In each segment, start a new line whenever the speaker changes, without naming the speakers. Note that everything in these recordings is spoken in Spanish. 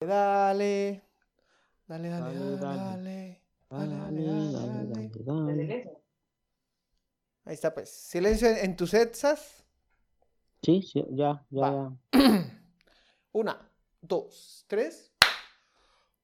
Dale. Dale, dale, dale, dale. Dale, dale, dale, Ahí está, pues. Silencio en, tus etsas.
Sí, sí, ya, ya, ya.
Una, dos, tres.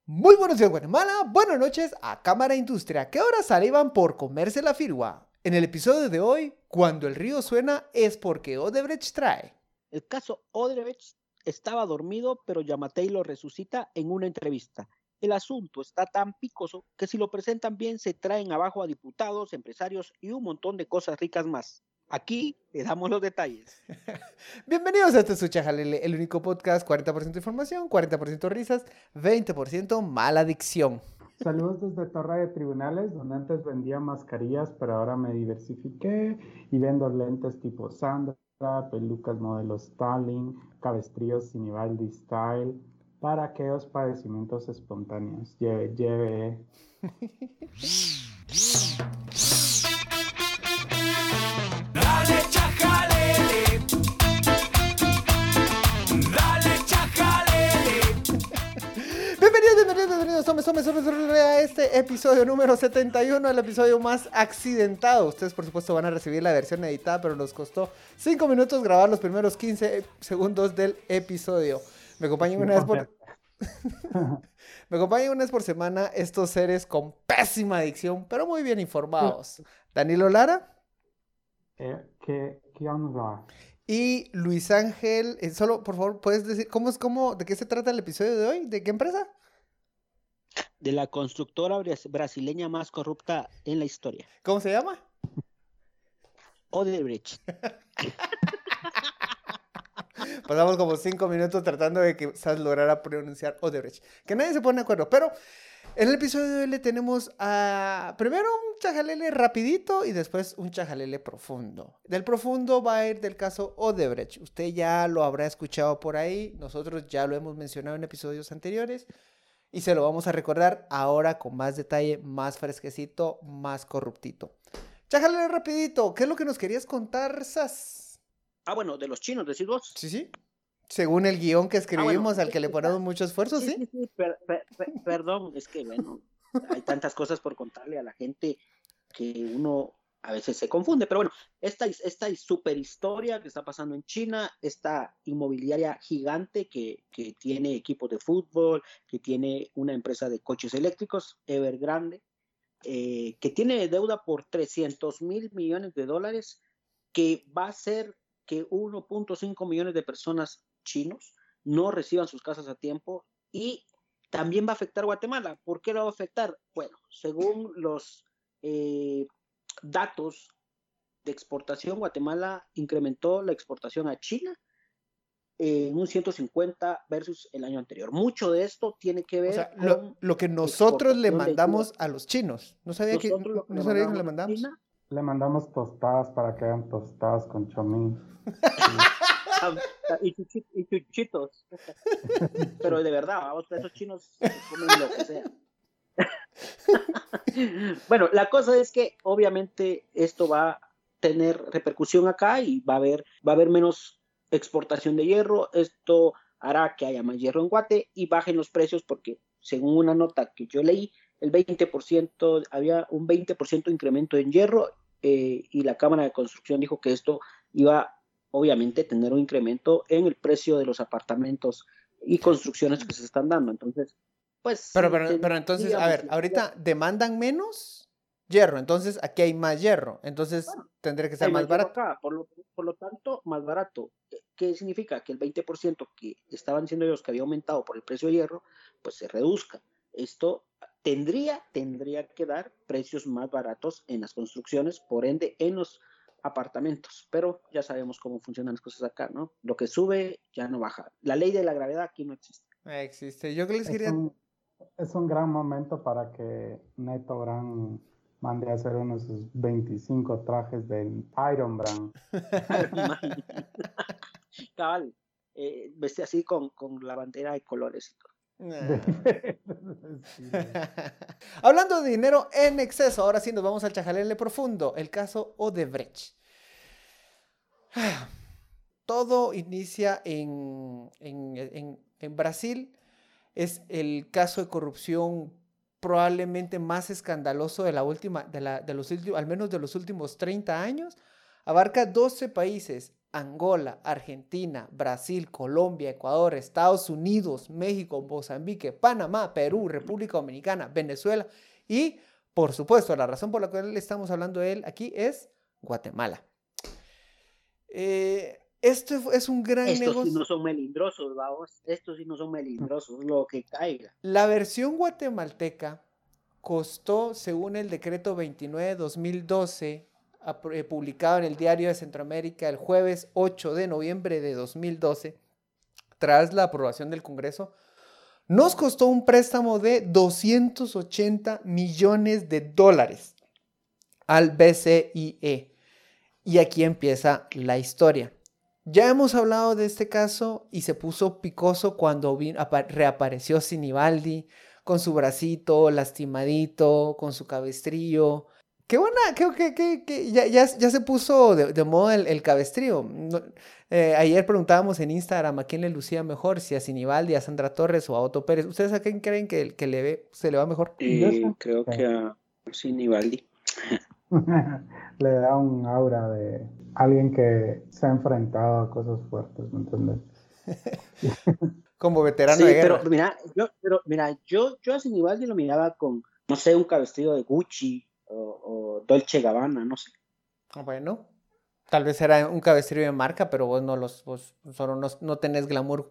Muy buenos días, Guatemala. Buenas noches a Cámara Industria, que ahora salivan por comerse la firua. En el episodio de hoy, cuando el río suena es porque Odebrecht trae.
El caso Odebrecht estaba dormido, pero Yamatei lo resucita en una entrevista. El asunto está tan picoso que si lo presentan bien se traen abajo a diputados, empresarios y un montón de cosas ricas más. Aquí le damos los detalles.
Bienvenidos a este Suchajalele, el único podcast 40% información, 40% risas, 20% mala adicción.
Saludos desde Torre de Tribunales, donde antes vendía mascarillas, pero ahora me diversifiqué y vendo lentes tipo Sandra, pelucas modelo Stalin, cabestrillos Sinibaldi Style, para aquellos padecimientos espontáneos. Lleve, lleve.
tomes, tomes, tomes, a este episodio número 71, el episodio más accidentado. Ustedes, por supuesto, van a recibir la versión editada, pero nos costó 5 minutos grabar los primeros 15 segundos del episodio. Me acompañan una vez por... Me acompañan una vez por semana estos seres con pésima adicción, pero muy bien informados. Danilo Lara.
Eh, ¿qué, qué onda?
Y Luis Ángel, eh, solo por favor, ¿puedes decir cómo es cómo, de qué se trata el episodio de hoy? ¿De qué empresa?
De la constructora brasileña más corrupta en la historia.
¿Cómo se llama?
Odebrecht.
Pasamos como cinco minutos tratando de que Sas lograra pronunciar Odebrecht. Que nadie se pone de acuerdo. Pero en el episodio de hoy le tenemos a primero un chajalele rapidito y después un chajalele profundo. Del profundo va a ir del caso Odebrecht. Usted ya lo habrá escuchado por ahí. Nosotros ya lo hemos mencionado en episodios anteriores. Y se lo vamos a recordar ahora con más detalle, más fresquecito, más corruptito. Chajalele rapidito. ¿Qué es lo que nos querías contar, Sas?
Ah, bueno, de los chinos, decís vos.
Sí, sí. Según el guion que ah, escribimos, al que le ponemos mucho esfuerzo, ¿sí?
Sí, sí, perdón, es que, bueno, hay tantas cosas por contarle a la gente que uno a veces se confunde, pero bueno, esta, esta super historia que está pasando en China, esta inmobiliaria gigante que, que tiene equipos de fútbol, que tiene una empresa de coches eléctricos, Evergrande, eh, que tiene deuda por 300 mil millones de dólares, que va a ser que 1.5 millones de personas chinos no reciban sus casas a tiempo y también va a afectar Guatemala. ¿Por qué lo va a afectar? Bueno, según los eh, datos de exportación, Guatemala incrementó la exportación a China en un 150 versus el año anterior. Mucho de esto tiene que ver
con lo, que nosotros le mandamos a los chinos. No sabía que, no sabía que le mandamos.
Le mandamos tostadas para que hagan tostadas con chomín.
y, chuchitos. Pero de verdad, esos chinos comen lo que sea. bueno, la cosa es que obviamente esto va a tener repercusión acá y va a haber, va a haber menos exportación de hierro. Esto hará que haya más hierro en Guate y bajen los precios porque según una nota que yo leí, el 20%, había un 20% incremento en hierro eh, y la Cámara de Construcción dijo que esto iba obviamente a tener un incremento en el precio de los apartamentos y construcciones que se están dando. Entonces, pues...
Pero, pero, entonces, a ver, ahorita demandan menos hierro, entonces aquí hay más hierro, entonces tendría que ser más, barato.
por, lo, por lo tanto, más barato. ¿Qué significa? Que el 20% que estaban diciendo ellos que había aumentado por el precio de hierro, pues se reduzca. Esto tendría, tendría que dar precios más baratos en las construcciones, por ende en los apartamentos, pero ya sabemos cómo funcionan las cosas acá, ¿no? Lo que sube ya no baja. La ley de la gravedad aquí no existe.
Existe. Yo que les quería...
Es un, gran momento para que Neto Brand mande a hacer unos 25 trajes de Iron Brand.
Cabal, eh, veste así con, con la bandera de colores y todo.
Hablando de dinero en exceso, ahora sí nos vamos al chajalele profundo, el caso Odebrecht. Todo inicia en, en, Brasil. Es el caso de corrupción probablemente más escandaloso de la última, de, los al menos de los últimos 30 años. Abarca 12 países, Angola, Argentina, Brasil, Colombia, Ecuador, Estados Unidos, México, Mozambique, Panamá, Perú, República Dominicana, Venezuela y, por supuesto, la razón por la cual estamos hablando de él aquí es Guatemala. Eh, esto es un gran
Estos
negocio.
sí no son melindrosos, vamos. Estos sí no son melindrosos, lo que caiga.
La versión guatemalteca costó, según el decreto 29-2012, eh, publicado en el Diario de Centroamérica el jueves 8 de noviembre de 2012, tras la aprobación del Congreso, nos costó un préstamo de 280 millones de dólares al BCIE. Y aquí empieza la historia. Ya hemos hablado de este caso y se puso picoso cuando reapareció Sinibaldi con su bracito lastimadito, con su cabestrillo. Qué buena, creo que, que, ya, ya, se puso de, moda el, cabestrillo. Eh, ayer preguntábamos en Instagram a quién le lucía mejor, si a Sinibaldi, a Sandra Torres o a Otto Pérez. ¿Ustedes a quién creen que, que le ve, se le va mejor?
Eh, creo que a Sinibaldi.
le da un aura de alguien que se ha enfrentado a cosas fuertes, ¿me entiendes?
Como veterano de guerra.
Pero mira, yo, pero mira, yo, yo a Sinibaldi lo miraba con, no sé, un cabestrillo de Gucci o, Dolce Gabbana, no sé.
Ah, bueno, tal vez era un cabestrillo de marca, pero vos no los, vos solo no, no tenés glamour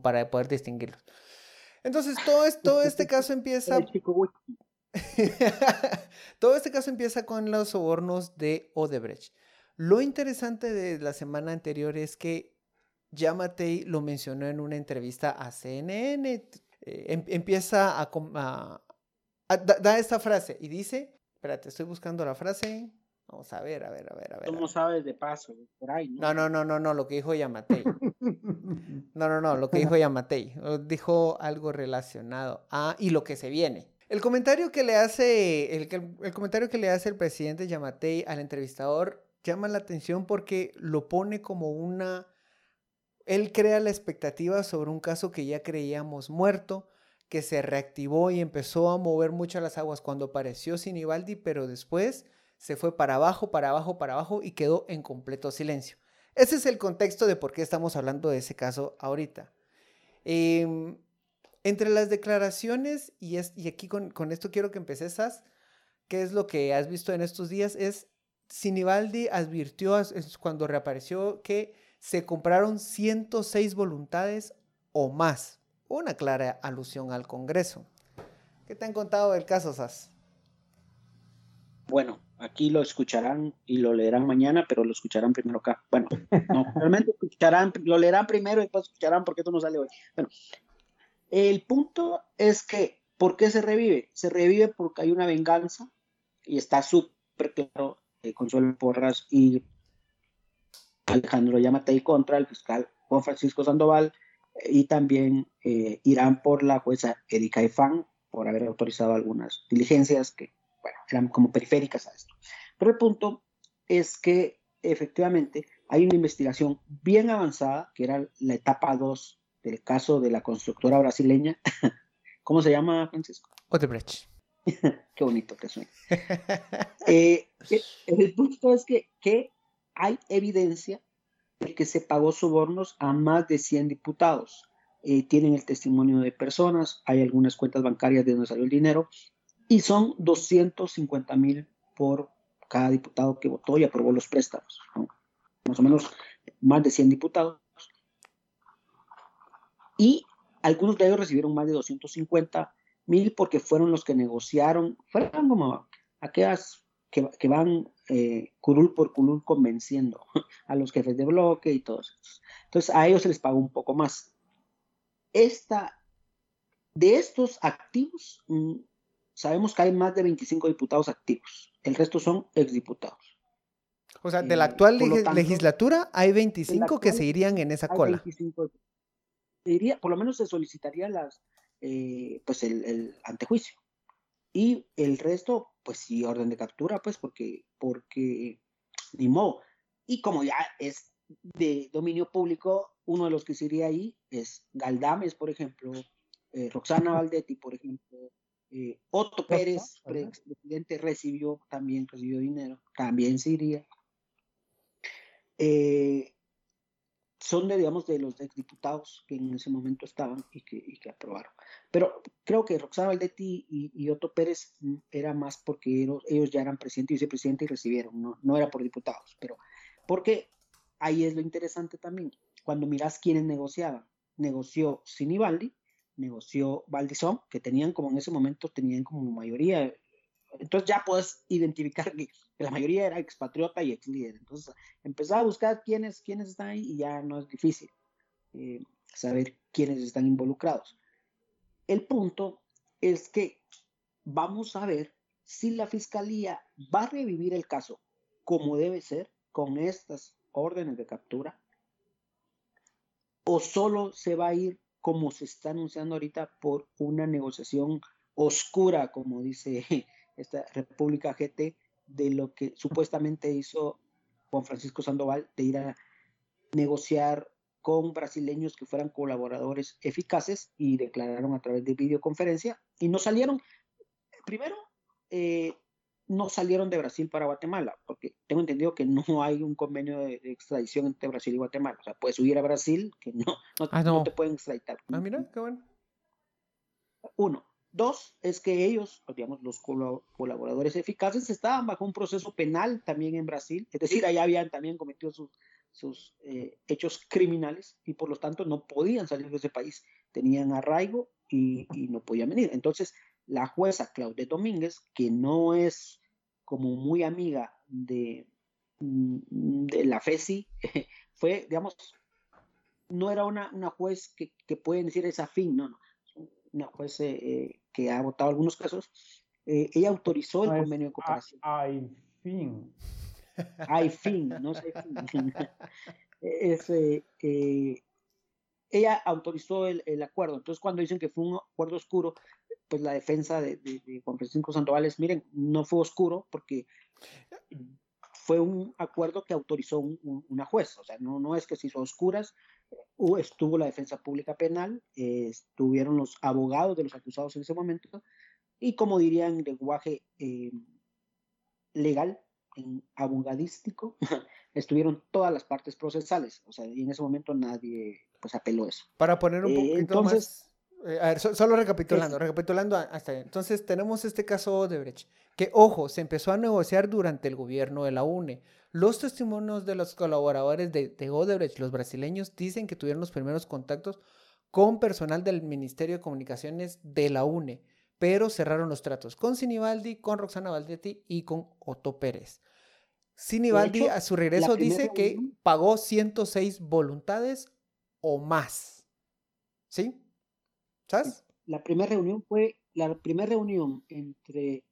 para poder distinguirlos. Entonces, todo, todo este caso empieza. Todo este caso empieza con los sobornos de Odebrecht. Lo interesante de la semana anterior es que Yamatei lo mencionó en una entrevista a CNN. Eh, em, empieza a, da, esta frase y dice, espérate, estoy buscando la frase. Vamos a ver, a ver, a ver, a ver.
¿Cómo sabes de paso? Por ahí,
¿no? no, no, no, no, lo que dijo Yamatei. No, no, no, lo que dijo Yamatei. Dijo algo relacionado a y lo que se viene. El comentario que le hace el, comentario que le hace el presidente Yamatei al entrevistador llama la atención porque lo pone como una él crea la expectativa sobre un caso que ya creíamos muerto, que se reactivó y empezó a mover mucho las aguas cuando apareció Sinibaldi, pero después se fue para abajo, para abajo, para abajo y quedó en completo silencio. Ese es el contexto de por qué estamos hablando de ese caso ahorita. Eh, entre las declaraciones, y, es, y aquí con, esto quiero que empeces, ¿qué es lo que has visto en estos días? Es, Sinibaldi advirtió cuando reapareció que se compraron 106 voluntades o más. Una clara alusión al Congreso. ¿Qué te han contado del caso, Sas?
Bueno, aquí lo escucharán y lo leerán mañana, pero lo escucharán primero acá. Bueno, no, realmente escucharán, lo leerán primero y después escucharán porque esto no sale hoy. Bueno, el punto es que, ¿por qué se revive? Se revive porque hay una venganza y está súper claro eh, Consuelo Porras y Alejandro Yamatei contra el fiscal Juan Francisco Sandoval y también eh, irán por la jueza Erika Efan por haber autorizado algunas diligencias que, eran como periféricas a esto. Pero el punto es que efectivamente hay una investigación bien avanzada, que era la etapa 2 del caso de la constructora brasileña. ¿Cómo se llama, Francisco?
Odebrecht.
Qué bonito que suena. Eh, el punto es que, que hay evidencia de que se pagó sobornos a más de 100 diputados. Eh, tienen el testimonio de personas, hay algunas cuentas bancarias de donde salió el dinero y son 250 mil por cada diputado que votó y aprobó los préstamos. Más o menos más de 100 diputados y algunos de ellos recibieron más de 250 mil porque fueron los que negociaron, fueron como aquellas que, que van eh, curul por curul convenciendo a los jefes de bloque y todos. Entonces a ellos se les pagó un poco más. Esta, de estos activos, mm, sabemos que hay más de 25 diputados activos. El resto son exdiputados.
O sea, de la eh, actual legislatura hay 25 que seguirían en esa cola. 25
diría, por lo menos se solicitaría las, eh, pues el, antejuicio. Y el resto, pues sí, orden de captura, pues porque, porque ni modo. Y como ya es de dominio público, uno de los que sería ahí es Galdames, por ejemplo, eh, Roxana Valdetti, por ejemplo, eh, Otto Pérez, presidente, recibió también recibió dinero, también se iría. Eh, son de, digamos, de los exdiputados que en ese momento estaban y que, y que aprobaron. Pero creo que Roxana Valdetti y, Otto Pérez era más porque ellos, ya eran presidente y vicepresidente y recibieron, no, no era por diputados, pero porque ahí es lo interesante también. Cuando miras quiénes negociaban, negoció Sinibaldi, negoció Valdizón, que tenían como en ese momento, tenían como mayoría. Entonces ya puedes identificar que, la mayoría era expatriota y ex líder. Entonces empezaba a buscar quiénes, quiénes están ahí y ya no es difícil eh, saber quiénes están involucrados. El punto es que vamos a ver si la fiscalía va a revivir el caso como debe ser con estas órdenes de captura o solo se va a ir como se está anunciando ahorita por una negociación oscura, como dice esta República GT, de lo que supuestamente hizo Juan Francisco Sandoval de ir a negociar con brasileños que fueran colaboradores eficaces y declararon a través de videoconferencia y no salieron, primero, eh, no salieron de Brasil para Guatemala, porque tengo entendido que no hay un convenio de, extradición entre Brasil y Guatemala. O sea, puedes huir a Brasil, que no, no, ah, te pueden extraditar.
Ah, mira, qué bueno.
Uno. Dos, es que ellos, digamos, los colaboradores eficaces, estaban bajo un proceso penal también en Brasil, es decir, allá habían también cometido sus, sus eh, hechos criminales y por lo tanto no podían salir de ese país, tenían arraigo y, y no podían venir. Entonces, la jueza Claudette Domínguez, que no es como muy amiga de, mm, de la FESI, fue, digamos, no era una, una juez que, que pueden decir es afín, no, no, una juez eh, eh, que ha votado algunos casos, eh, ella autorizó el convenio de cooperación.
Hay fin.
Hay fin, no sé fin. es, ella autorizó el, el, acuerdo. Entonces, cuando dicen que fue un acuerdo oscuro, pues la defensa de, Juan Francisco Sandoval es, miren, no fue oscuro porque fue un acuerdo que autorizó una jueza, o sea, no, no es que se hizo oscuras, estuvo la defensa pública penal, estuvieron los abogados de los acusados en ese momento, y como dirían en lenguaje eh, legal, en abogadístico, estuvieron todas las partes procesales, o sea, y en ese momento nadie pues apeló eso.
Para poner un poquito entonces, más eh, a ver, solo recapitulando, recapitulando hasta Entonces, tenemos este caso de Brecht, que, ojo, se empezó a negociar durante el gobierno de la UNE. Los testimonios de los colaboradores de, de Odebrecht, los brasileños, dicen que tuvieron los primeros contactos con personal del Ministerio de Comunicaciones de la UNE, pero cerraron los tratos con Sinibaldi, con Roxana Valdetti y con Otto Pérez. Sinibaldi a su regreso dice que pagó 106 voluntades o más. ¿Sí? ¿Sabes?
La primera reunión fue, la primera reunión entre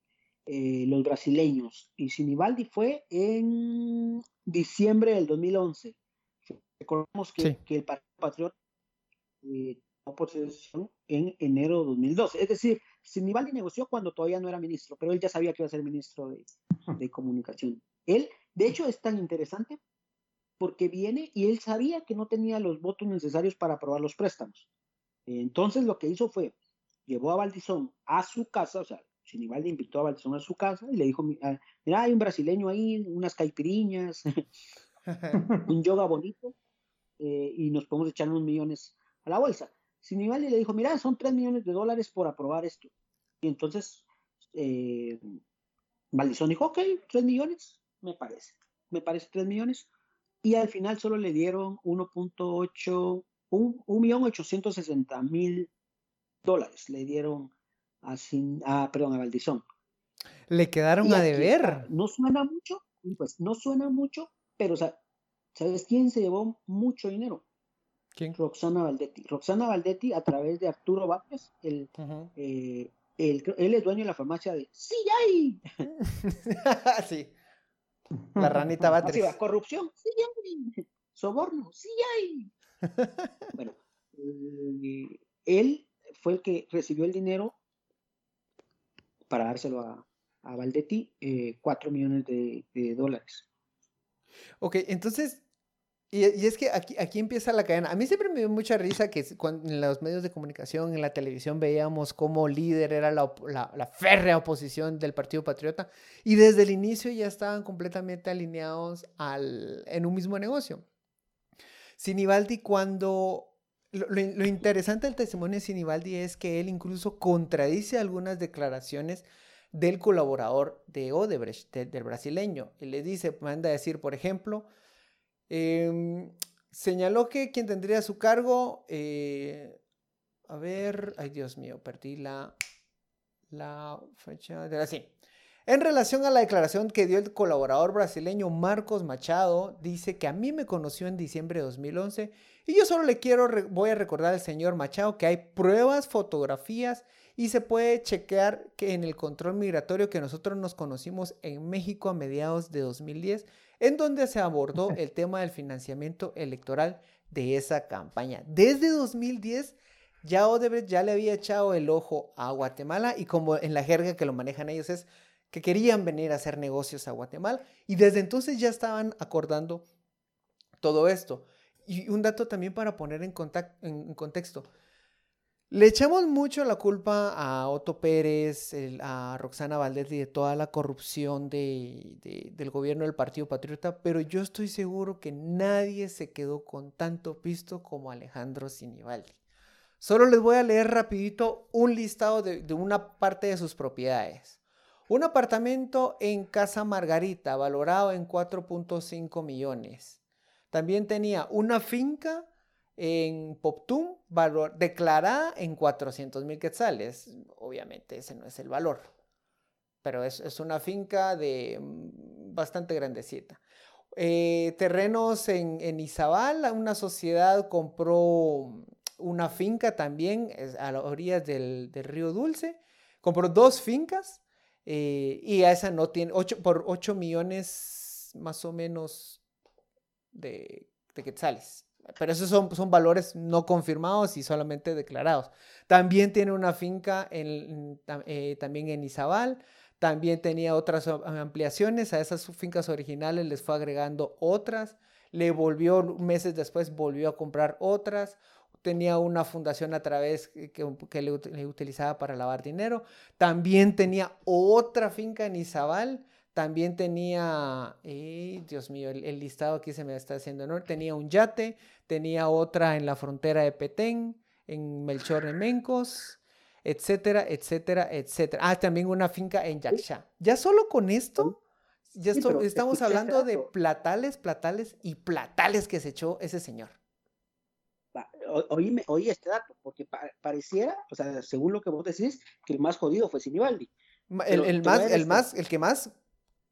eh, los brasileños y Sinibaldi fue en diciembre del 2011. Recordemos que, que el Partido Patriota eh, posesión en enero de 2012. Es decir, Sinibaldi negoció cuando todavía no era ministro, pero él ya sabía que iba a ser ministro de, de comunicación. Él, de hecho, es tan interesante porque viene y él sabía que no tenía los votos necesarios para aprobar los préstamos. Entonces lo que hizo fue, llevó a Valdizón a su casa, o sea, Sinibaldi invitó a Valdizón a su casa y le dijo, ah, mira, hay un brasileño ahí, unas caipiriñas, un yoga bonito, eh, y nos podemos echar unos millones a la bolsa. Sinibaldi le dijo, mira, son tres millones de dólares por aprobar esto. Y entonces eh, Valdizón dijo, ok, tres millones, me parece, me parece tres millones. Y al final solo le dieron 1.8 un, millón ochocientos sesenta mil dólares le dieron a, a, perdón, a Valdizón.
Le quedaron a deber.
no suena mucho, pues no suena mucho, pero ¿sabes quién se llevó mucho dinero?
¿Quién?
Roxana Valdetti. Roxana Valdetti, a través de Arturo Vázquez, el, eh, él es dueño de la farmacia de ¡Sí, hay!
sí. La ranita Batres.
corrupción, sí hay. Soborno, sí hay. bueno, eh, él fue el que recibió el dinero para dárselo a, a Valdetti, eh, 4 millones de, dólares.
Ok, entonces, Y, es que aquí, aquí empieza la cadena. A mí siempre me dio mucha risa que en los medios de comunicación, en la televisión, veíamos cómo líder era la, la, férrea oposición del Partido Patriota y desde el inicio ya estaban completamente alineados al, en un mismo negocio. Sinibaldi cuando... Lo, interesante del testimonio de Sinibaldi es que él incluso contradice algunas declaraciones del colaborador de Odebrecht, del brasileño. Y le dice, manda a decir, por ejemplo, Em, señaló que quien tendría su cargo, eh, a ver, ay Dios mío, perdí la, la fecha de la sí. En relación a la declaración que dio el colaborador brasileño Marcos Machado, dice que a mí me conoció en diciembre de 2011 y yo solo le quiero, voy a recordar al señor Machado que hay pruebas, fotografías y se puede chequear que en el control migratorio que nosotros nos conocimos en México a mediados de 2010 en donde se abordó el tema del financiamiento electoral de esa campaña. Desde 2010 ya Odebrecht ya le había echado el ojo a Guatemala y como en la jerga que lo manejan ellos es que querían venir a hacer negocios a Guatemala y desde entonces ya estaban acordando todo esto. Y un dato también para poner en, en contexto. Le echamos mucho la culpa a Otto Pérez, a Roxana Valdez y de toda la corrupción del gobierno del Partido Patriota, pero yo estoy seguro que nadie se quedó con tanto pisto como Alejandro Sinibaldi. Solo les voy a leer rapidito un listado de, de una parte de sus propiedades. Un apartamento en Casa Margarita, valorado en 4.5 millones. También tenía una finca en Poptum, valor, declarada en 400 mil quetzales. Obviamente ese no es el valor, pero es, una finca de mm, bastante grandecita. Eh, terrenos en, en, Izabal, una sociedad compró una finca también a las orillas del, río Dulce, compró dos fincas eh, y a esa no tiene, ocho, por 8 millones más o menos de, de quetzales. Pero esos son, son valores no confirmados y solamente declarados. También tiene una finca en, eh, también en Izabal. También tenía otras ampliaciones. A esas fincas originales les fue agregando otras. Le volvió, meses después, volvió a comprar otras. Tenía una fundación a través que, que le, le, utilizaba para lavar dinero. También tenía otra finca en Izabal también tenía, eh, Dios mío, el, listado aquí se me está haciendo enorme. Tenía un yate, tenía otra en la frontera de Petén, en Melchor de Mencos, etcétera, etcétera, etcétera. Ah, también una finca en Yaxha. Ya solo con esto, ya estamos hablando de platales, platales y platales que se echó ese señor.
Oí, oí este dato, porque pareciera, o sea, según lo que vos decís, que el más jodido fue Sinibaldi.
El, más, el, más, el que más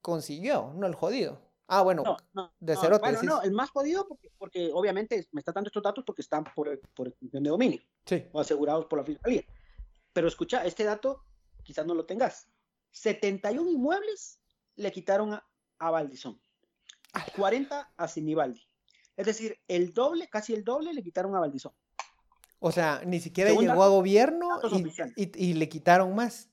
consiguió, no el jodido. Ah, bueno,
de cero bueno, no, el más jodido porque, porque, obviamente me está dando estos datos porque están por, por de dominio.
Sí.
O asegurados por la fiscalía. Pero escucha, este dato quizás no lo tengas. 71 inmuebles le quitaron a, a Valdizón. 40 a Sinibaldi. Es decir, el doble, casi el doble le quitaron a Valdizón.
O sea, ni siquiera llegó a gobierno y, y, le quitaron más.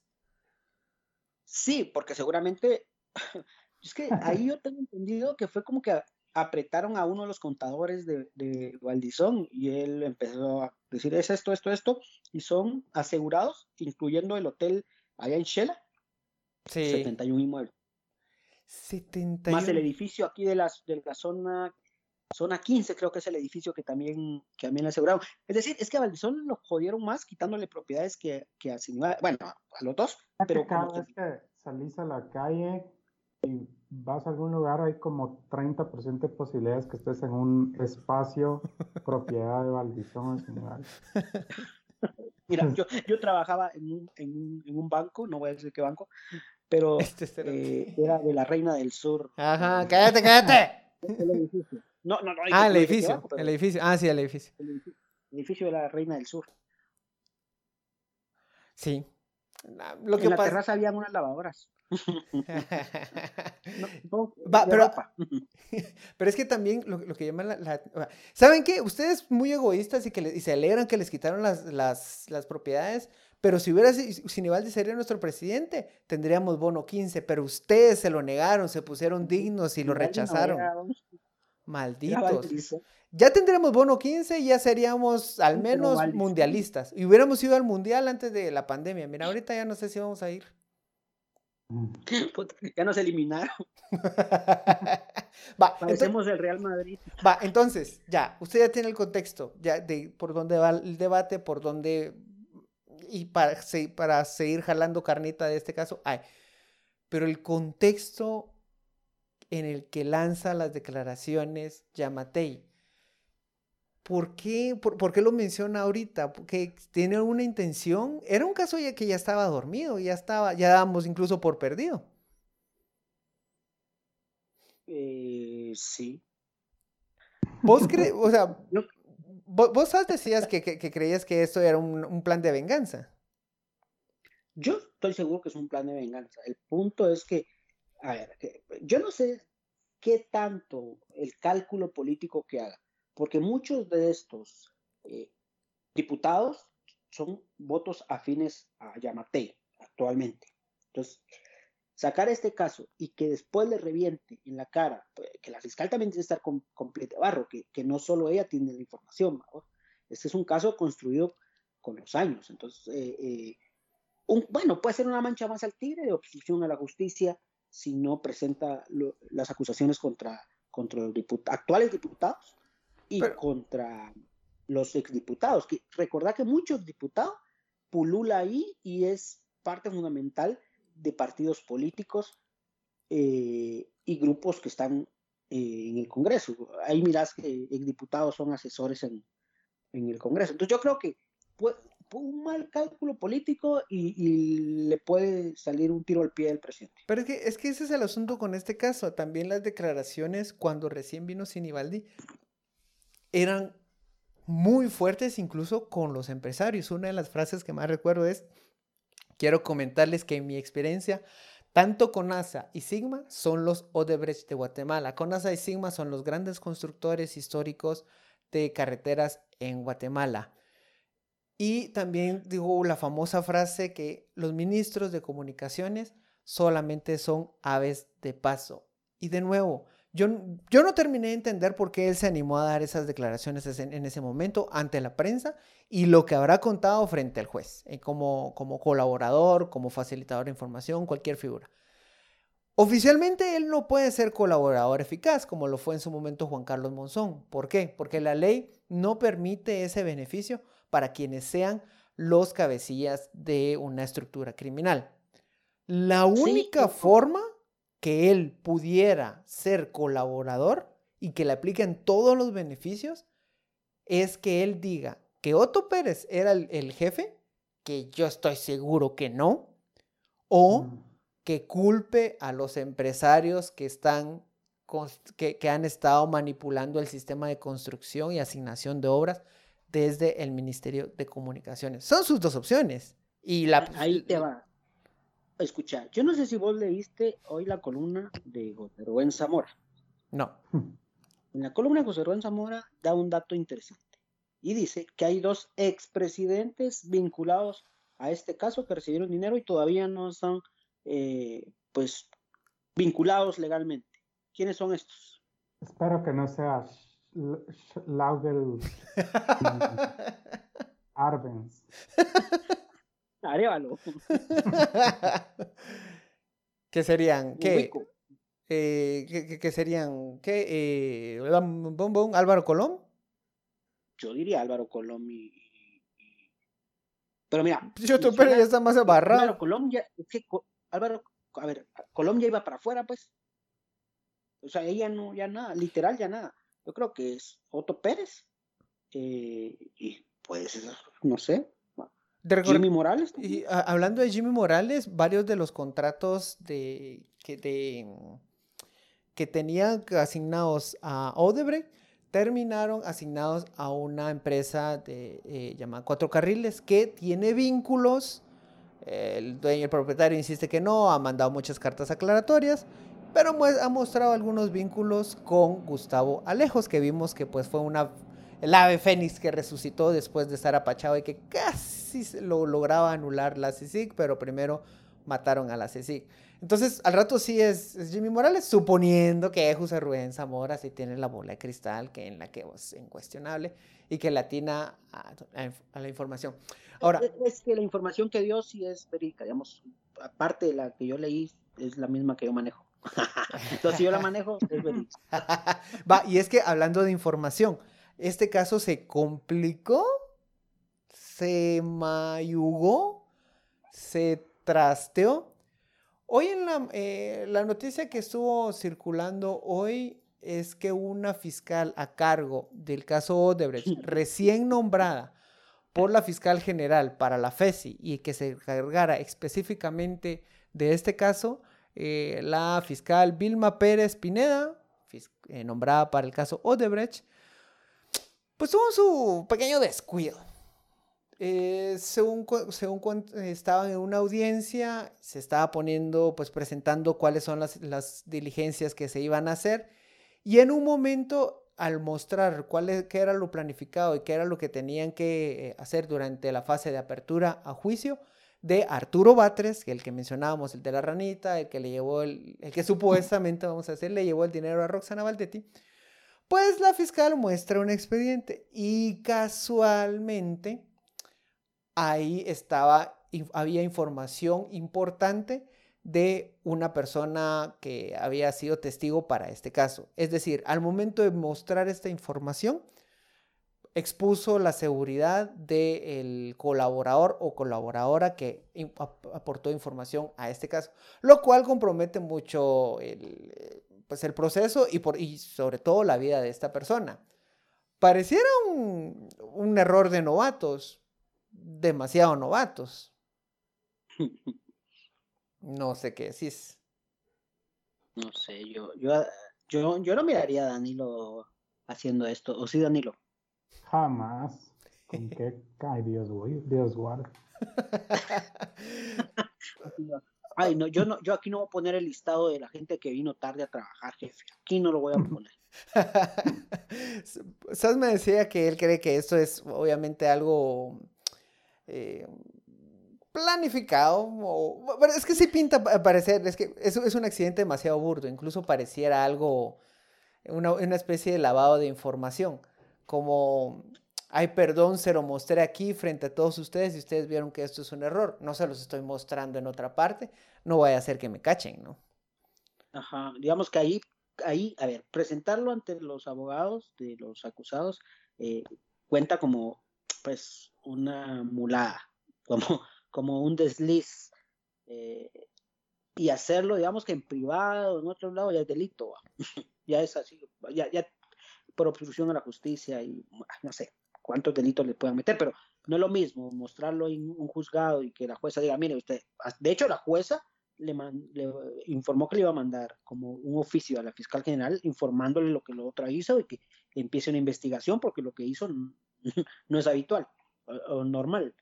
Sí, porque seguramente es que ahí yo tengo entendido que fue como que apretaron a uno de los contadores de, de Valdizón y él empezó a decir es esto, esto, esto, y son asegurados, incluyendo el hotel allá en Shela, sí. 71 inmuebles.
71.
Más el edificio aquí de, las, de la zona, zona 15, creo que es el edificio que también, que también le aseguraron. Es decir, es que a Valdizón lo jodieron más quitándole propiedades que, que a Bueno, a los dos, pero
cada vez que salís a la calle y vas a algún lugar, hay como 30% de posibilidades que estés en un espacio propiedad de Valdizón
Mira, yo, yo trabajaba en un, en, un, en un, banco, no voy a decir qué banco, pero este eh, era de la Reina del Sur.
Ajá, cállate, cállate.
El edificio. No, no, no.
Ah, el edificio. el edificio. Ah, sí, el edificio.
El edificio. El edificio de la Reina del Sur.
Sí.
Lo que en la terraza habían unas lavadoras.
pero, pero, es que también lo, que llaman la, ¿Saben qué? Ustedes muy egoístas y, que y se alegran que les quitaron las, las, las propiedades, pero si hubiera Sinibaldi sería nuestro presidente, tendríamos bono 15, pero ustedes se lo negaron, se pusieron dignos y lo rechazaron. Malditos. Ya tendremos bono 15 y ya seríamos al menos mundialistas. Y hubiéramos ido al mundial antes de la pandemia. Mira, ahorita ya no sé si vamos a ir.
Ya nos eliminaron.
va,
Parecemos el Real Madrid.
Va, entonces, ya, usted ya tiene el contexto, ya de por dónde va el debate, por dónde. Y para, para seguir jalando carnita de este caso, hay. Pero el contexto en el que lanza las declaraciones Yamatei. ¿Por qué, por, qué lo menciona ahorita? Porque tiene una intención. Era un caso ya que ya estaba dormido, ya estaba, ya dábamos incluso por perdido.
Eh, sí.
Vos crees, o sea, vos, decías que, creías que esto era un, un, plan de venganza.
Yo estoy seguro que es un plan de venganza. El punto es que, a ver, yo no sé qué tanto el cálculo político que haga porque muchos de estos eh, diputados son votos afines a Yamate actualmente. Entonces, sacar este caso y que después le reviente en la cara, pues, que la fiscal también tiene que estar con, completa barro, que, no solo ella tiene la información. Este es un caso construido con los años. Entonces, eh, eh, bueno, puede ser una mancha más al tigre de obstrucción a la justicia si no presenta las acusaciones contra, contra los actuales diputados y contra los exdiputados. Que, recordad que muchos diputados pulula ahí y es parte fundamental de partidos políticos eh, y grupos que están eh, en el Congreso. Ahí mirás que exdiputados son asesores en, el Congreso. Entonces yo creo que un mal cálculo político y, le puede salir un tiro al pie del presidente.
Pero es que, es que ese es el asunto con este caso. También las declaraciones cuando recién vino Sinibaldi eran muy fuertes incluso con los empresarios. Una de las frases que más recuerdo es, quiero comentarles que en mi experiencia, tanto CONASA y Sigma son los Odebrecht de Guatemala. CONASA y Sigma son los grandes constructores históricos de carreteras en Guatemala. Y también digo la famosa frase que los ministros de comunicaciones solamente son aves de paso. Y de nuevo, yo, no terminé de entender por qué él se animó a dar esas declaraciones en, ese momento ante la prensa y lo que habrá contado frente al juez, eh, como, como colaborador, como facilitador de información, cualquier figura. Oficialmente él no puede ser colaborador eficaz, como lo fue en su momento Juan Carlos Monzón. ¿Por qué? Porque la ley no permite ese beneficio para quienes sean los cabecillas de una estructura criminal. La única forma que él pudiera ser colaborador y que le apliquen todos los beneficios, es que él diga que Otto Pérez era el, jefe, que yo estoy seguro que no, o mm. que culpe a los empresarios que están que, que, han estado manipulando el sistema de construcción y asignación de obras desde el Ministerio de Comunicaciones. Son sus dos opciones. Y la,
Ahí te va escuchar. Yo no sé si vos leíste hoy la columna de José Rubén Zamora.
No.
En la columna de José Rubén Zamora da un dato interesante y dice que hay dos expresidentes vinculados a este caso que recibieron dinero y todavía no están eh, pues vinculados legalmente. ¿Quiénes son estos?
Espero que no sea Laugel Arbenz.
Arevalo.
¿Qué serían? ¿Qué? Eh, ¿qué, serían? ¿Qué? Eh, ¿Álvaro Colón?
Yo diría Álvaro Colón y. Pero mira.
Yo pero ya está más abarrado.
Álvaro Colón ya. Es que Álvaro. A ver, Colón ya iba para afuera, pues. O sea, ella no, ya nada, literal ya nada. Yo creo que es Otto Pérez. Eh, y pues, no sé, Jimmy Morales.
Y hablando de Jimmy Morales, varios de los contratos de, que, de, que tenían asignados a Odebrecht terminaron asignados a una empresa de, eh, llamada Cuatro Carriles que tiene vínculos. El dueño, el propietario insiste que no, ha mandado muchas cartas aclaratorias, pero ha mostrado algunos vínculos con Gustavo Alejos, que vimos que pues fue una el ave fénix que resucitó después de estar apachado y que casi lo lograba anular la CICIG, pero primero mataron a la CECIG. Entonces, al rato sí es, Jimmy Morales, suponiendo que José Rubén Zamora sí tiene la bola de cristal, que en la que es incuestionable, y que latina a, a, la información. Ahora,
es, que la información que dio sí es verídica, digamos, aparte de la que yo leí, es la misma que yo manejo. Entonces, si yo la manejo, es verídica.
Va, y es que hablando de información, este caso se complicó, se mayugó, se trasteó Hoy en la, eh, la noticia que estuvo circulando hoy es que una fiscal a cargo del caso Odebrecht, recién nombrada por la fiscal general para la FESI y que se encargara específicamente de este caso, eh, la fiscal Vilma Pérez Pineda, eh, nombrada para el caso Odebrecht, pues tuvo su pequeño descuido. Eh, según, según estaban en una audiencia, se estaba poniendo, pues presentando cuáles son las, diligencias que se iban a hacer. Y en un momento, al mostrar cuál es, qué era lo planificado y qué era lo que tenían que eh, hacer durante la fase de apertura a juicio, de Arturo Batres, el que mencionábamos, el de la ranita, el que le llevó el, el que supuestamente, vamos a decir, le llevó el dinero a Roxana Valdetti, pues la fiscal muestra un expediente y casualmente ahí estaba, había información importante de una persona que había sido testigo para este caso. Es decir, al momento de mostrar esta información, expuso la seguridad del colaborador o colaboradora que aportó información a este caso, lo cual compromete mucho el, pues el proceso y, por, y sobre todo la vida de esta persona. Pareciera un, un error de novatos, demasiado novatos. No sé qué decís.
No sé, yo, yo, yo, yo no miraría a Danilo haciendo esto. ¿O sí, Danilo?
Jamás. ¿Con qué cae Dios, Dios guarda.
Ay, no, yo no, yo aquí no voy a poner el listado de la gente que vino tarde a trabajar, jefe. Aquí no lo voy a poner.
Sas me decía que él cree que esto es obviamente algo eh, planificado. O, es que sí pinta parecer, es que es, es un accidente demasiado burdo, incluso pareciera algo, una, una, especie de lavado de información, como, ay, perdón, se lo mostré aquí frente a todos ustedes y ustedes vieron que esto es un error, no se los estoy mostrando en otra parte, no vaya a ser que me cachen, ¿no?
Ajá, digamos que ahí, ahí, a ver, presentarlo ante los abogados de los acusados eh, cuenta como, pues, una mulada, como, como un desliz. Eh, y hacerlo, digamos que en privado, en otro lado, ya es delito. ya es así, ya, ya por obstrucción a la justicia y no sé cuántos delitos le puedan meter, pero no es lo mismo mostrarlo en un juzgado y que la jueza diga, mire usted, de hecho la jueza le, le, informó que le iba a mandar como un oficio a la fiscal general informándole lo que lo otra hizo y que empiece una investigación porque lo que hizo no, no es habitual o, normal.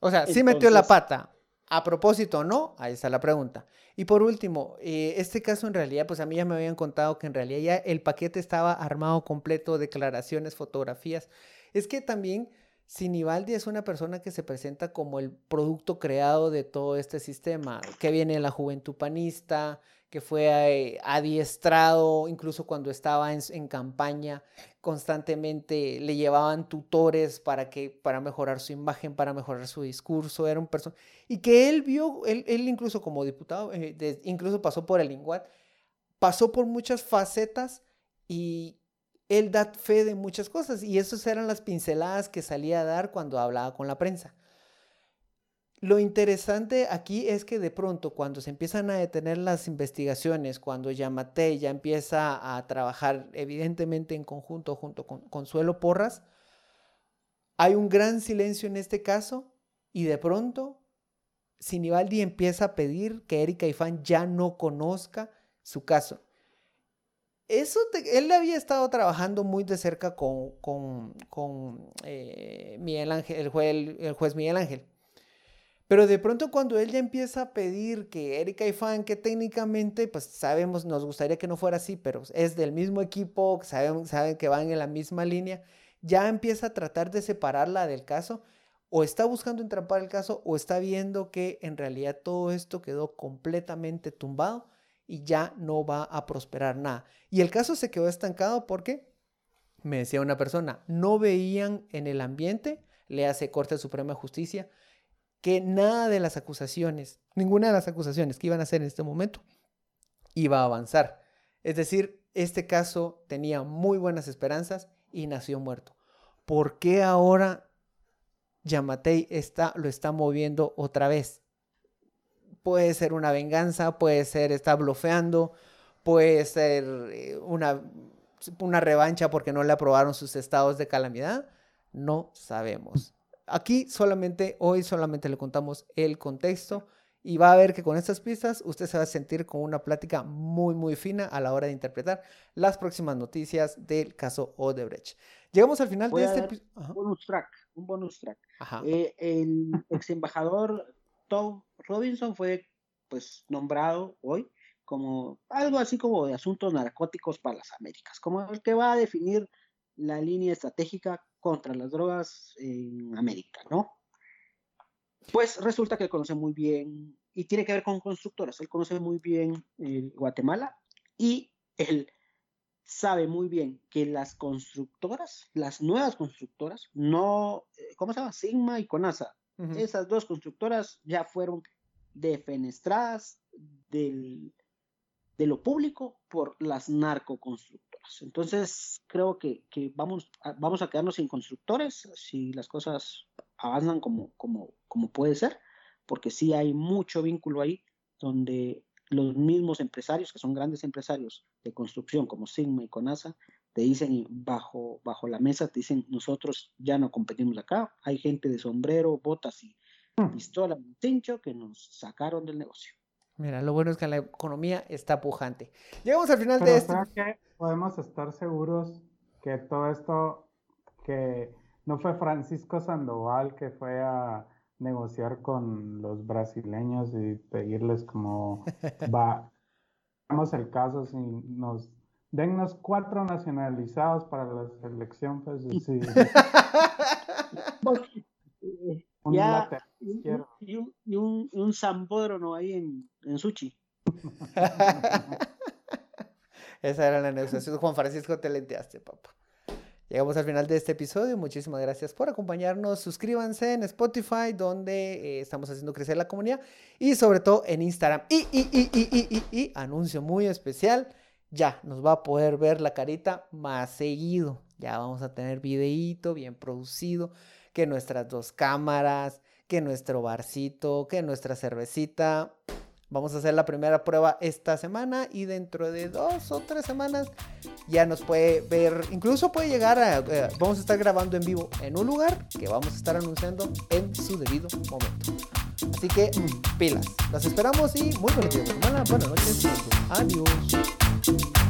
O sea, sí metió la pata. A propósito, ¿no? Ahí está la pregunta. Y por último, eh, este caso en realidad, pues a mí ya me habían contado que en realidad ya el paquete estaba armado completo, declaraciones, fotografías. Es que también Sinibaldi es una persona que se presenta como el producto creado de todo este sistema, que viene de la juventud panista, que fue eh, adiestrado incluso cuando estaba en, campaña, constantemente le llevaban tutores para, que, para mejorar su imagen, para mejorar su discurso, era un persona, y que él vio, él, incluso como diputado, eh, incluso pasó por el INGUAT, pasó por muchas facetas y él da fe de muchas cosas, y esas eran las pinceladas que salía a dar cuando hablaba con la prensa. Lo interesante aquí es que de pronto cuando se empiezan a detener las investigaciones, cuando Yamate ya empieza a trabajar evidentemente en conjunto junto con Consuelo Porras, hay un gran silencio en este caso y de pronto Sinibaldi empieza a pedir que Erika Ifán ya no conozca su caso. Eso él había estado trabajando muy de cerca con, eh, Miguel Ángel, el juez Miguel Ángel. Pero de pronto cuando él ya empieza a pedir que Erika y Fan, que técnicamente, pues sabemos, nos gustaría que no fuera así, pero es del mismo equipo, saben, saben que van en la misma línea, ya empieza a tratar de separarla del caso. o está buscando entrampar el caso o está viendo que en realidad todo esto quedó completamente tumbado y ya no va a prosperar nada. Y el caso se quedó estancado porque, me decía una persona, no veían en el ambiente, le hace Corte Suprema de Justicia, que nada de las acusaciones, ninguna de las acusaciones que iban a hacer en este momento, iba a avanzar. Es decir, este caso tenía muy buenas esperanzas y nació muerto. ¿Por qué ahora Yamatei está, lo está moviendo otra vez. Puede ser una venganza, puede ser está blofeando, puede ser eh, una, una revancha porque no le aprobaron sus estados de calamidad. No sabemos. Aquí solamente, hoy solamente le contamos el contexto y va a ver que con estas pistas usted se va a sentir con una plática muy, muy fina a la hora de interpretar las próximas noticias del caso Odebrecht. Llegamos al final de este.
Bonus track, un bonus track. Eh, el ex embajador Tom Robinson fue pues nombrado hoy como algo así como de asuntos narcóticos para las Américas, como el que va a definir la línea estratégica contra las drogas en América, ¿no? Pues resulta que él conoce muy bien, y tiene que ver con constructoras, él conoce muy bien Guatemala y él sabe muy bien que las constructoras, las nuevas constructoras, no, eh, ¿cómo se llama? Sigma y Conasa, esas dos constructoras ya fueron defenestradas del, de lo público por las narcoconstructoras. Entonces, creo que, vamos, a, vamos a quedarnos sin constructores si las cosas avanzan como, como, como puede ser, porque sí hay mucho vínculo ahí donde los mismos empresarios, que son grandes empresarios de construcción como Sigma y Conasa, te dicen bajo, bajo la mesa, te dicen, nosotros ya no competimos acá, hay gente de sombrero, botas y hmm. pistola, cincho que nos sacaron del negocio.
Mira, lo bueno es que la economía está pujante. Llegamos al final de esto.
que podemos estar seguros que todo esto, que no fue Francisco Sandoval que fue a negociar con los brasileños y pedirles como va, vamos el caso si nos dennos cuatro nacionalizados para la selección, pues sí.
un ya, y, un, y, un, un zambódromo ahí en, en Suchi.
Esa era la negociación. Juan Francisco, te lenteaste, papá. Llegamos al final de este episodio. Muchísimas gracias por acompañarnos. Suscríbanse en Spotify, donde eh, estamos haciendo crecer la comunidad. Y sobre todo en Instagram. Y, y, y, y, y, y, anuncio muy especial. Ya nos va a poder ver la carita más seguido. Ya vamos a tener videíto bien producido. Que nuestras dos cámaras. Que nuestro barcito. Que nuestra cervecita. Vamos a hacer la primera prueba esta semana y dentro de dos o tres semanas ya nos puede ver, incluso puede llegar a, eh, vamos a estar grabando en vivo en un lugar que vamos a estar anunciando en su debido momento. Así que pilas, las esperamos y muy buenos días, semana, buenas noches, adiós.